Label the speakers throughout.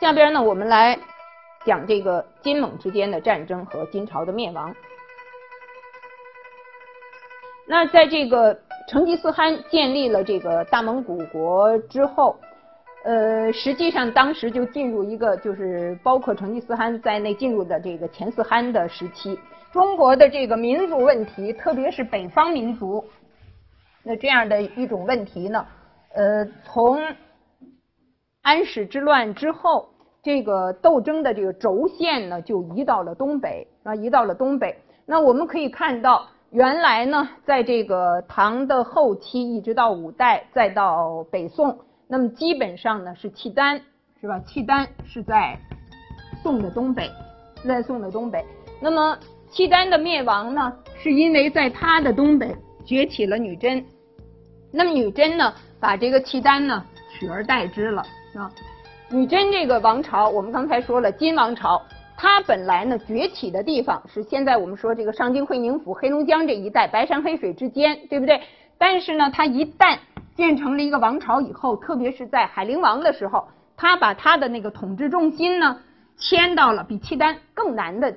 Speaker 1: 下边呢，我们来讲这个金蒙之间的战争和金朝的灭亡。那在这个成吉思汗建立了这个大蒙古国之后，呃，实际上当时就进入一个就是包括成吉思汗在内进入的这个前四汗的时期。中国的这个民族问题，特别是北方民族，那这样的一种问题呢，呃，从安史之乱之后，这个斗争的这个轴线呢，就移到了东北啊，移到了东北。那我们可以看到，原来呢，在这个唐的后期，一直到五代，再到北宋，那么基本上呢是契丹，是吧？契丹是在宋的东北，在宋的东北。那么契丹的灭亡呢，是因为在他的东北崛起了女真，那么女真呢，把这个契丹呢取而代之了，啊，女真这个王朝，我们刚才说了，金王朝，它本来呢崛起的地方是现在我们说这个上京、会宁府、黑龙江这一带，白山黑水之间，对不对？但是呢，它一旦建成了一个王朝以后，特别是在海陵王的时候，他把他的那个统治重心呢迁到了比契丹更南的。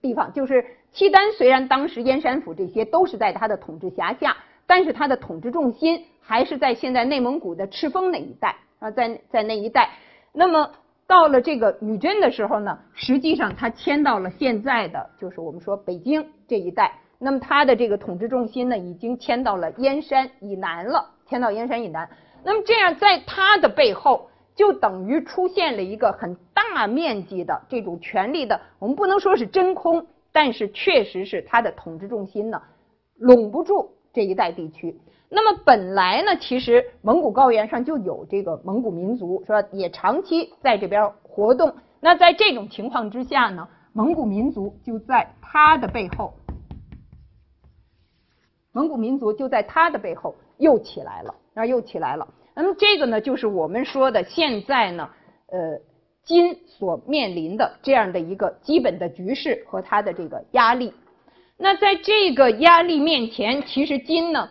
Speaker 1: 地方就是契丹，虽然当时燕山府这些都是在他的统治辖下，但是他的统治重心还是在现在内蒙古的赤峰那一带啊，在在那一带。那么到了这个女真的时候呢，实际上他迁到了现在的就是我们说北京这一带。那么他的这个统治重心呢，已经迁到了燕山以南了，迁到燕山以南。那么这样，在他的背后。就等于出现了一个很大面积的这种权力的，我们不能说是真空，但是确实是它的统治重心呢，拢不住这一带地区。那么本来呢，其实蒙古高原上就有这个蒙古民族，是吧？也长期在这边活动。那在这种情况之下呢，蒙古民族就在他的背后，蒙古民族就在他的背后又起来了，那，又起来了。那么这个呢，就是我们说的现在呢，呃，金所面临的这样的一个基本的局势和它的这个压力。那在这个压力面前，其实金呢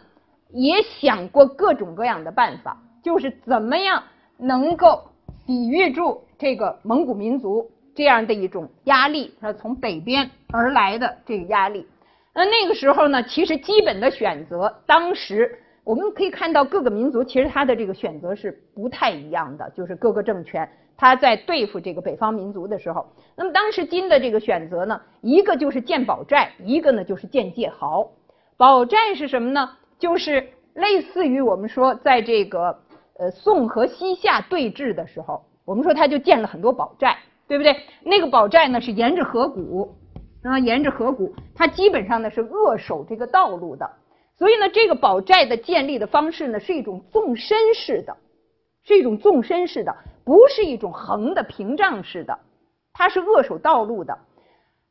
Speaker 1: 也想过各种各样的办法，就是怎么样能够抵御住这个蒙古民族这样的一种压力，它从北边而来的这个压力。那那个时候呢，其实基本的选择，当时。我们可以看到各个民族其实他的这个选择是不太一样的，就是各个政权他在对付这个北方民族的时候，那么当时金的这个选择呢，一个就是建保寨，一个呢就是建界壕。保寨是什么呢？就是类似于我们说在这个呃宋和西夏对峙的时候，我们说他就建了很多宝寨，对不对？那个宝寨呢是沿着河谷，啊沿着河谷，它基本上呢是扼守这个道路的。所以呢，这个宝寨的建立的方式呢，是一种纵深式的，是一种纵深式的，不是一种横的屏障式的，它是扼守道路的。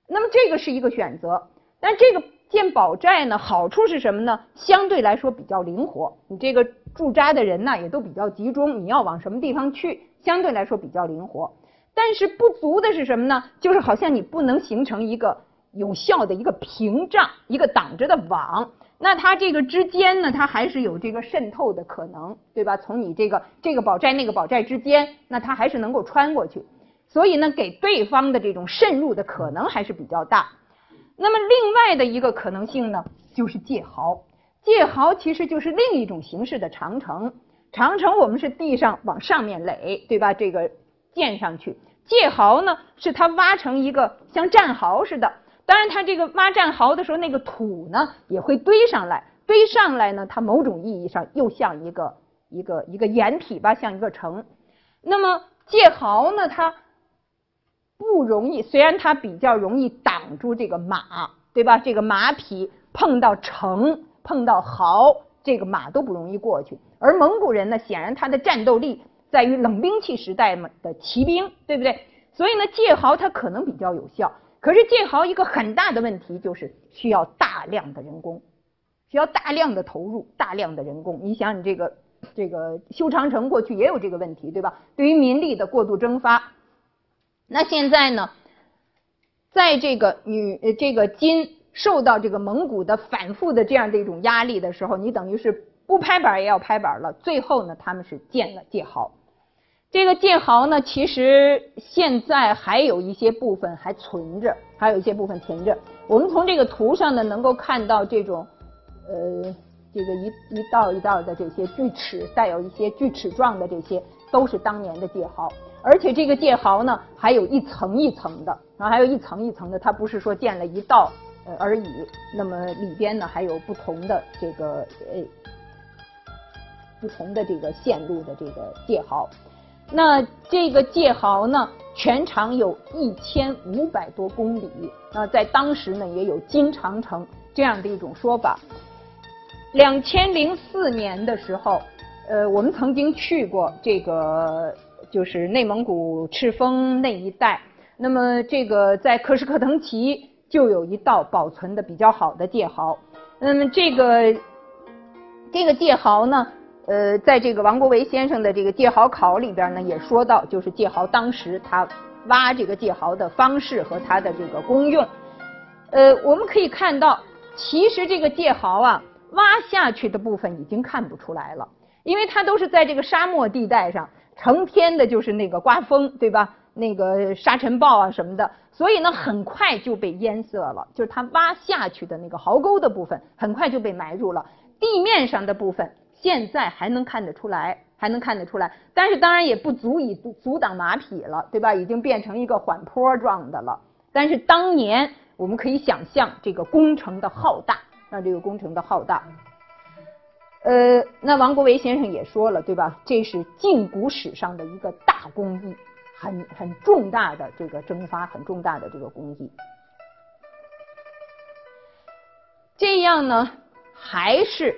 Speaker 1: 那么这个是一个选择，但这个建保寨呢，好处是什么呢？相对来说比较灵活，你这个驻扎的人呢也都比较集中，你要往什么地方去，相对来说比较灵活。但是不足的是什么呢？就是好像你不能形成一个有效的一个屏障，一个挡着的网。那它这个之间呢，它还是有这个渗透的可能，对吧？从你这个这个宝寨那个宝寨之间，那它还是能够穿过去，所以呢，给对方的这种渗入的可能还是比较大。那么另外的一个可能性呢，就是界壕。界壕其实就是另一种形式的长城。长城我们是地上往上面垒，对吧？这个建上去。界壕呢，是它挖成一个像战壕似的。当然，它这个挖战壕的时候，那个土呢也会堆上来，堆上来呢，它某种意义上又像一个一个一个掩体吧，像一个城。那么界壕呢，它不容易，虽然它比较容易挡住这个马，对吧？这个马匹碰到城、碰到壕，这个马都不容易过去。而蒙古人呢，显然他的战斗力在于冷兵器时代的骑兵，对不对？所以呢，界壕它可能比较有效。可是建壕一个很大的问题就是需要大量的人工，需要大量的投入，大量的人工。你想，你这个这个修长城过去也有这个问题，对吧？对于民力的过度蒸发，那现在呢，在这个女这个金受到这个蒙古的反复的这样的一种压力的时候，你等于是不拍板也要拍板了。最后呢，他们是建了界壕。这个界壕呢，其实现在还有一些部分还存着，还有一些部分存着。我们从这个图上呢，能够看到这种，呃，这个一一道一道的这些锯齿，带有一些锯齿状的这些，都是当年的界壕。而且这个界壕呢，还有一层一层的，然后还有一层一层的，它不是说建了一道呃而已。那么里边呢，还有不同的这个呃不同的这个线路的这个界壕。那这个界壕呢，全长有一千五百多公里。那在当时呢，也有金长城这样的一种说法。两千零四年的时候，呃，我们曾经去过这个，就是内蒙古赤峰那一带。那么这个在克什克腾旗就有一道保存的比较好的界壕。那么这个这个界壕呢？呃，在这个王国维先生的这个界壕考里边呢，也说到，就是界壕当时他挖这个界壕的方式和它的这个功用。呃，我们可以看到，其实这个界壕啊，挖下去的部分已经看不出来了，因为它都是在这个沙漠地带上，成天的就是那个刮风，对吧？那个沙尘暴啊什么的，所以呢，很快就被淹塞了。就是它挖下去的那个壕沟的部分，很快就被埋入了地面上的部分。现在还能看得出来，还能看得出来，但是当然也不足以阻挡马匹了，对吧？已经变成一个缓坡状的了。但是当年我们可以想象这个工程的浩大，那这个工程的浩大。呃，那王国维先生也说了，对吧？这是晋古史上的一个大工艺，很很重大的这个征发，很重大的这个工艺。这样呢，还是。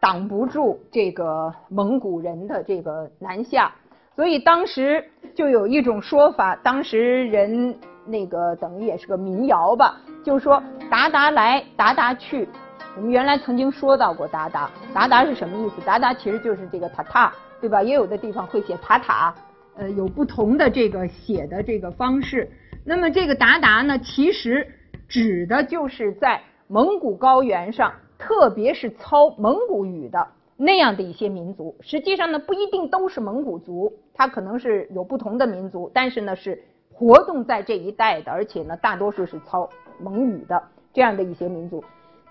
Speaker 1: 挡不住这个蒙古人的这个南下，所以当时就有一种说法，当时人那个等于也是个民谣吧，就说“达达来，达达去”。我们原来曾经说到过“达达”，“达达”是什么意思？“达达”其实就是这个“塔塔”，对吧？也有的地方会写“塔塔”，呃，有不同的这个写的这个方式。那么这个“达达”呢，其实指的就是在蒙古高原上。特别是操蒙古语的那样的一些民族，实际上呢不一定都是蒙古族，它可能是有不同的民族，但是呢是活动在这一带的，而且呢大多数是操蒙语的这样的一些民族。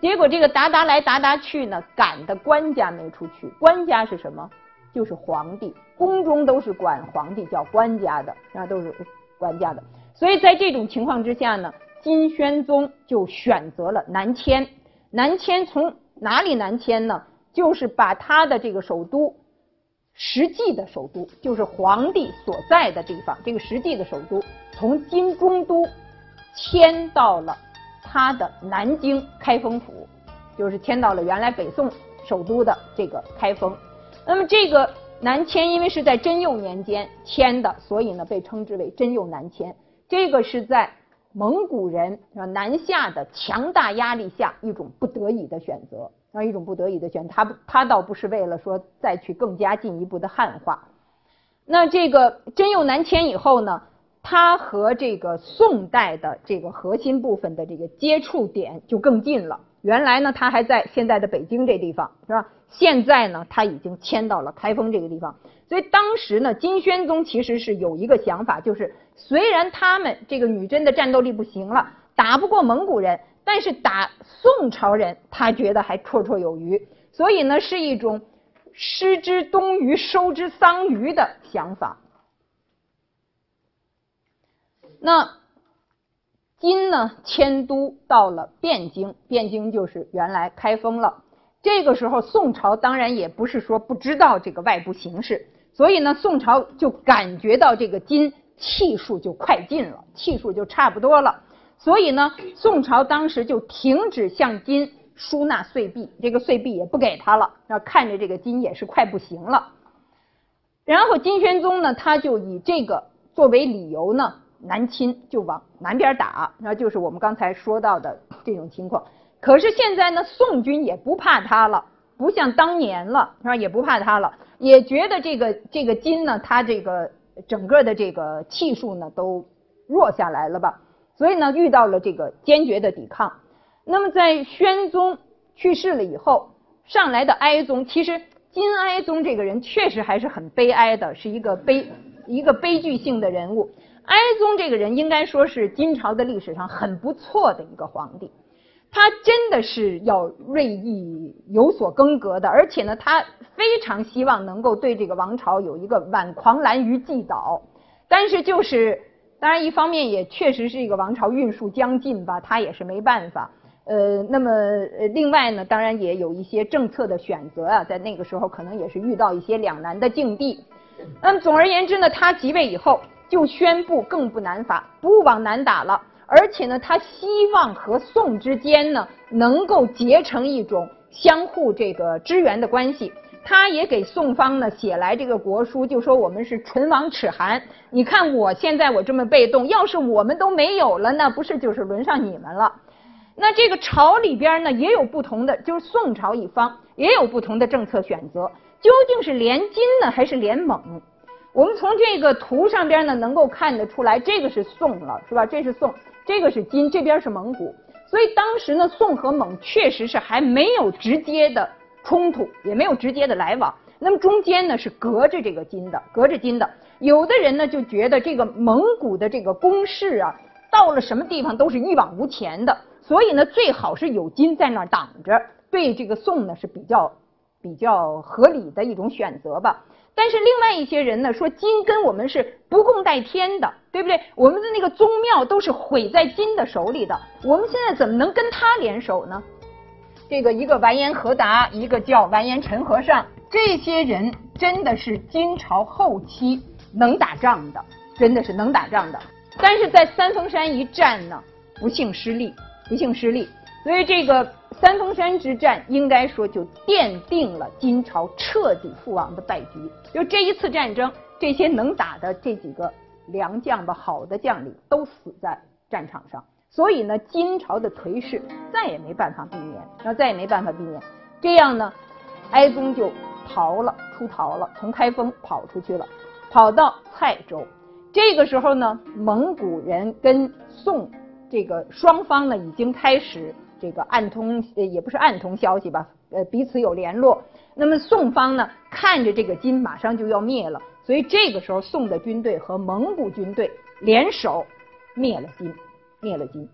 Speaker 1: 结果这个达达来达达去呢，赶的官家没出去。官家是什么？就是皇帝，宫中都是管皇帝叫官家的，那都是官家的。所以在这种情况之下呢，金宣宗就选择了南迁。南迁从哪里南迁呢？就是把他的这个首都，实际的首都，就是皇帝所在的地方，这个实际的首都，从金中都迁到了他的南京开封府，就是迁到了原来北宋首都的这个开封。那么这个南迁，因为是在贞佑年间迁的，所以呢被称之为贞佑南迁。这个是在。蒙古人啊南下的强大压力下，一种不得已的选择啊，一种不得已的选择。他，他倒不是为了说再去更加进一步的汉化。那这个真佑南迁以后呢，他和这个宋代的这个核心部分的这个接触点就更近了。原来呢，他还在现在的北京这地方，是吧？现在呢，他已经迁到了开封这个地方。所以当时呢，金宣宗其实是有一个想法，就是虽然他们这个女真的战斗力不行了，打不过蒙古人，但是打宋朝人，他觉得还绰绰有余。所以呢，是一种失之东隅，收之桑榆的想法。那金呢，迁都到了汴京，汴京就是原来开封了。这个时候，宋朝当然也不是说不知道这个外部形势。所以呢，宋朝就感觉到这个金气数就快尽了，气数就差不多了。所以呢，宋朝当时就停止向金输纳岁币，这个岁币也不给他了。那看着这个金也是快不行了。然后金宣宗呢，他就以这个作为理由呢，南侵就往南边打，那就是我们刚才说到的这种情况。可是现在呢，宋军也不怕他了，不像当年了，是吧？也不怕他了。也觉得这个这个金呢，他这个整个的这个气数呢都弱下来了吧，所以呢遇到了这个坚决的抵抗。那么在宣宗去世了以后，上来的哀宗其实金哀宗这个人确实还是很悲哀的，是一个悲一个悲剧性的人物。哀宗这个人应该说是金朝的历史上很不错的一个皇帝，他真的是要锐意有所更革的，而且呢，他非常希望能够对这个王朝有一个挽狂澜于既倒。但是就是，当然一方面也确实是一个王朝运数将尽吧，他也是没办法。呃，那么呃，另外呢，当然也有一些政策的选择啊，在那个时候可能也是遇到一些两难的境地。那么总而言之呢，他即位以后就宣布更不南伐，不往南打了，而且呢，他希望和宋之间呢能够结成一种相互这个支援的关系。他也给宋方呢写来这个国书，就说我们是唇亡齿寒。你看我现在我这么被动，要是我们都没有了，那不是就是轮上你们了？那这个朝里边呢也有不同的，就是宋朝一方也有不同的政策选择，究竟是联金呢还是联蒙？我们从这个图上边呢能够看得出来，这个是宋了，是吧？这是宋，这个是金，这边是蒙古。所以当时呢，宋和蒙确实是还没有直接的冲突，也没有直接的来往。那么中间呢是隔着这个金的，隔着金的。有的人呢就觉得这个蒙古的这个攻势啊，到了什么地方都是一往无前的。所以呢，最好是有金在那儿挡着，对这个宋呢是比较比较合理的一种选择吧。但是另外一些人呢说，金跟我们是不共戴天的，对不对？我们的那个宗庙都是毁在金的手里的，我们现在怎么能跟他联手呢？这个一个完颜和达，一个叫完颜陈和尚，这些人真的是金朝后期能打仗的，真的是能打仗的。但是在三峰山一战呢，不幸失利。不幸失利，所以这个三峰山之战应该说就奠定了金朝彻底覆亡的败局。就这一次战争，这些能打的这几个良将吧，好的将领都死在战场上，所以呢，金朝的颓势再也没办法避免，那再也没办法避免。这样呢，哀宗就逃了，出逃了，从开封跑出去了，跑到蔡州。这个时候呢，蒙古人跟宋。这个双方呢已经开始这个暗通，也不是暗通消息吧，呃彼此有联络。那么宋方呢看着这个金马上就要灭了，所以这个时候宋的军队和蒙古军队联手灭了金，灭了金，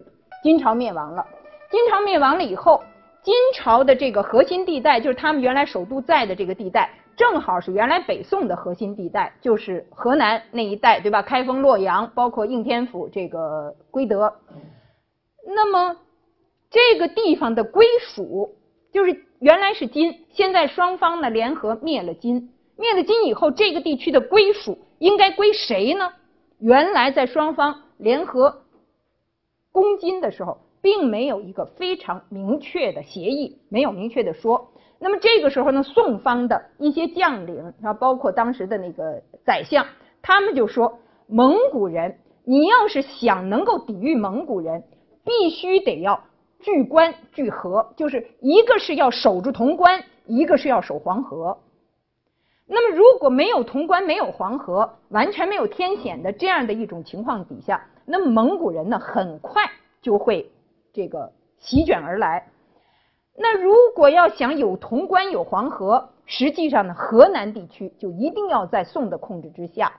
Speaker 1: 金朝灭亡了。金朝灭亡了以后，金朝的这个核心地带就是他们原来首都在的这个地带。正好是原来北宋的核心地带，就是河南那一带，对吧？开封、洛阳，包括应天府这个归德。那么这个地方的归属，就是原来是金，现在双方呢联合灭了金，灭了金以后，这个地区的归属应该归谁呢？原来在双方联合攻金的时候，并没有一个非常明确的协议，没有明确的说。那么这个时候呢，宋方的一些将领啊，包括当时的那个宰相，他们就说：蒙古人，你要是想能够抵御蒙古人，必须得要拒关拒河，就是一个是要守住潼关，一个是要守黄河。那么如果没有潼关，没有黄河，完全没有天险的这样的一种情况底下，那么蒙古人呢，很快就会这个席卷而来。那如果要想有潼关有黄河，实际上呢，河南地区就一定要在宋的控制之下。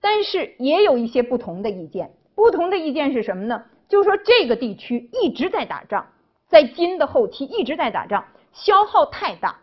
Speaker 1: 但是也有一些不同的意见，不同的意见是什么呢？就是说这个地区一直在打仗，在金的后期一直在打仗，消耗太大，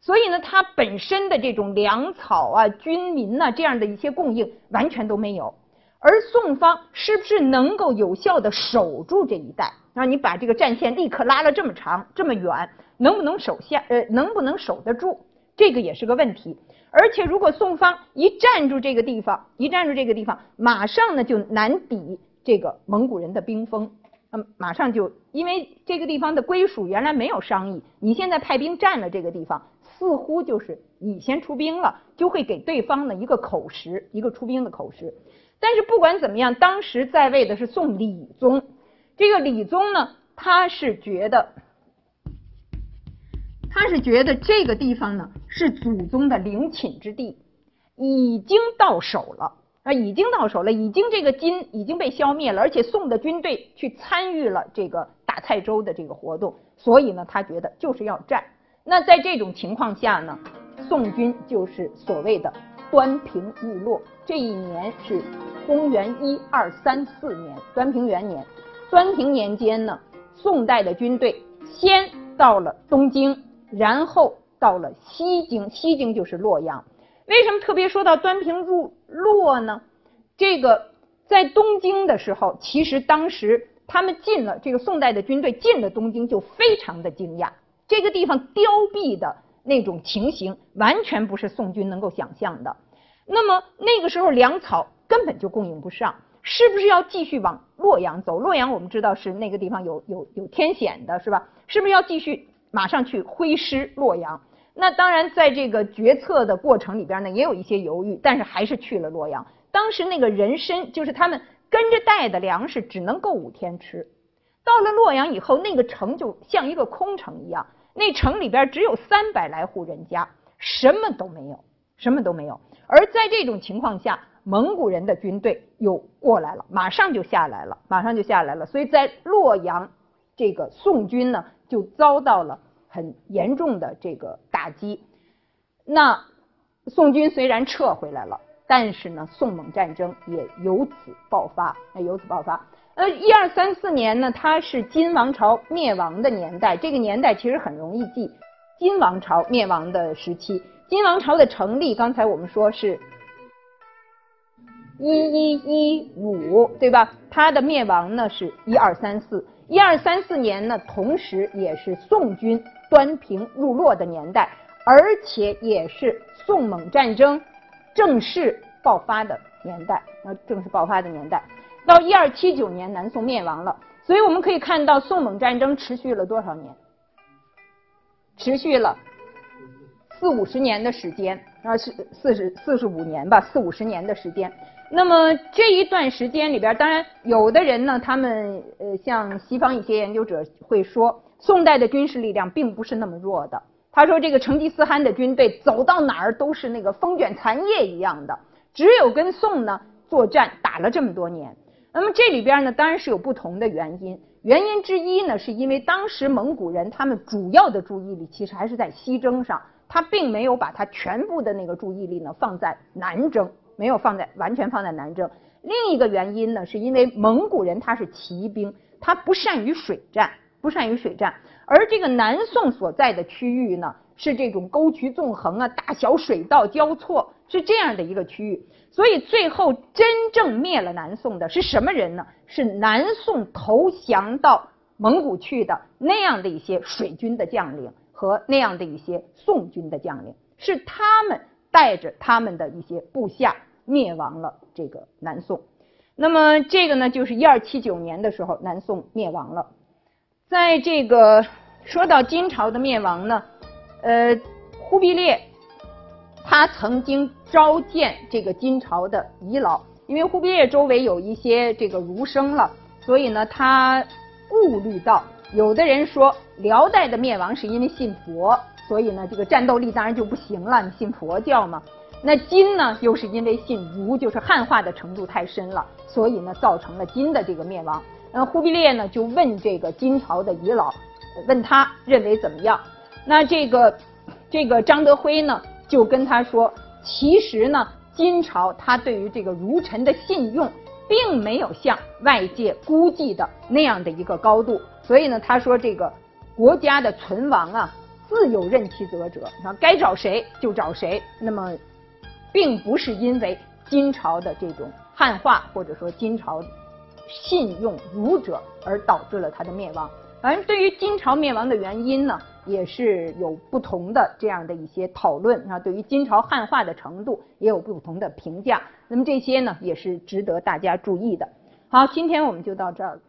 Speaker 1: 所以呢，它本身的这种粮草啊、军民呐这样的一些供应完全都没有。而宋方是不是能够有效的守住这一带？让你把这个战线立刻拉了这么长这么远，能不能守下？呃，能不能守得住？这个也是个问题。而且如果宋方一站住这个地方，一站住这个地方，马上呢就难抵这个蒙古人的兵锋。那马上就因为这个地方的归属原来没有商议，你现在派兵占了这个地方，似乎就是你先出兵了，就会给对方呢一个口实，一个出兵的口实。但是不管怎么样，当时在位的是宋理宗，这个理宗呢，他是觉得，他是觉得这个地方呢是祖宗的陵寝之地，已经到手了啊，已经到手了，已经这个金已经被消灭了，而且宋的军队去参与了这个打蔡州的这个活动，所以呢，他觉得就是要战。那在这种情况下呢，宋军就是所谓的端平日落。这一年是公元一二三四年，端平元年。端平年间呢，宋代的军队先到了东京，然后到了西京，西京就是洛阳。为什么特别说到端平入洛呢？这个在东京的时候，其实当时他们进了这个宋代的军队进了东京，就非常的惊讶。这个地方凋敝的那种情形，完全不是宋军能够想象的。那么那个时候粮草根本就供应不上，是不是要继续往洛阳走？洛阳我们知道是那个地方有有有天险的，是吧？是不是要继续马上去挥师洛阳？那当然，在这个决策的过程里边呢，也有一些犹豫，但是还是去了洛阳。当时那个人参，就是他们跟着带的粮食，只能够五天吃。到了洛阳以后，那个城就像一个空城一样，那城里边只有三百来户人家，什么都没有，什么都没有。而在这种情况下，蒙古人的军队又过来了，马上就下来了，马上就下来了。所以在洛阳，这个宋军呢，就遭到了。很严重的这个打击，那宋军虽然撤回来了，但是呢，宋蒙战争也由此爆发，那由此爆发。呃，一二三四年呢，它是金王朝灭亡的年代，这个年代其实很容易记，金王朝灭亡的时期。金王朝的成立，刚才我们说是一一一五，对吧？它的灭亡呢是一二三四，一二三四年呢，同时也是宋军。端平入洛的年代，而且也是宋蒙战争正式爆发的年代。那正式爆发的年代，到一二七九年，南宋灭亡了。所以我们可以看到，宋蒙战争持续了多少年？持续了四五十年的时间，啊，是四十四十五年吧，四五十年的时间。那么这一段时间里边，当然有的人呢，他们呃，像西方一些研究者会说。宋代的军事力量并不是那么弱的。他说，这个成吉思汗的军队走到哪儿都是那个风卷残叶一样的，只有跟宋呢作战打了这么多年。那么这里边呢，当然是有不同的原因。原因之一呢，是因为当时蒙古人他们主要的注意力其实还是在西征上，他并没有把他全部的那个注意力呢放在南征，没有放在完全放在南征。另一个原因呢，是因为蒙古人他是骑兵，他不善于水战。不善于水战，而这个南宋所在的区域呢，是这种沟渠纵横啊，大小水道交错，是这样的一个区域。所以最后真正灭了南宋的是什么人呢？是南宋投降到蒙古去的那样的一些水军的将领和那样的一些宋军的将领，是他们带着他们的一些部下灭亡了这个南宋。那么这个呢，就是一二七九年的时候，南宋灭亡了。在这个说到金朝的灭亡呢，呃，忽必烈他曾经召见这个金朝的遗老，因为忽必烈周围有一些这个儒生了，所以呢，他顾虑到有的人说辽代的灭亡是因为信佛，所以呢，这个战斗力当然就不行了，你信佛教嘛。那金呢，又是因为信儒，就是汉化的程度太深了，所以呢，造成了金的这个灭亡。那忽必烈呢，就问这个金朝的遗老，问他认为怎么样？那这个这个张德辉呢，就跟他说，其实呢，金朝他对于这个儒臣的信用，并没有像外界估计的那样的一个高度。所以呢，他说这个国家的存亡啊，自有任其责者，那该找谁就找谁。那么，并不是因为金朝的这种汉化，或者说金朝。信用儒者而导致了他的灭亡。反正对于金朝灭亡的原因呢，也是有不同的这样的一些讨论啊。对于金朝汉化的程度，也有不同的评价。那么这些呢，也是值得大家注意的。好，今天我们就到这儿。